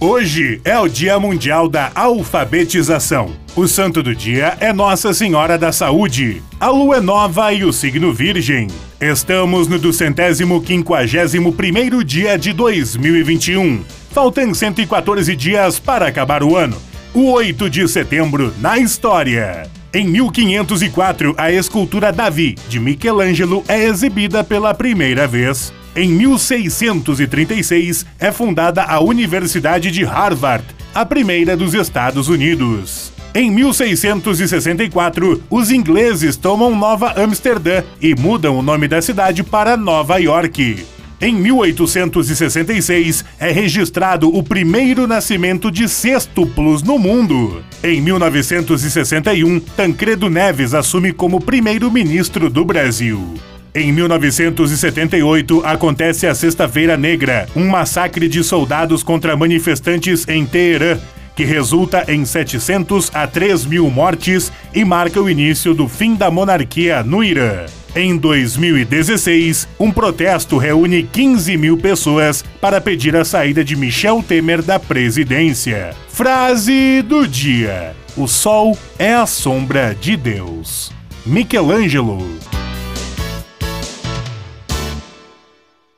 Hoje é o Dia Mundial da Alfabetização. O santo do dia é Nossa Senhora da Saúde. A lua é nova e o signo virgem. Estamos no 251 primeiro dia de 2021. Faltam 114 dias para acabar o ano. O 8 de setembro na história. Em 1504, a escultura Davi, de Michelangelo, é exibida pela primeira vez. Em 1636, é fundada a Universidade de Harvard, a primeira dos Estados Unidos. Em 1664, os ingleses tomam Nova Amsterdã e mudam o nome da cidade para Nova York. Em 1866, é registrado o primeiro nascimento de sextuplos no mundo. Em 1961, Tancredo Neves assume como primeiro-ministro do Brasil. Em 1978, acontece a Sexta-feira Negra, um massacre de soldados contra manifestantes em Teherã, que resulta em 700 a 3 mil mortes e marca o início do fim da monarquia no Irã. Em 2016, um protesto reúne 15 mil pessoas para pedir a saída de Michel Temer da presidência. Frase do dia: O sol é a sombra de Deus. Michelangelo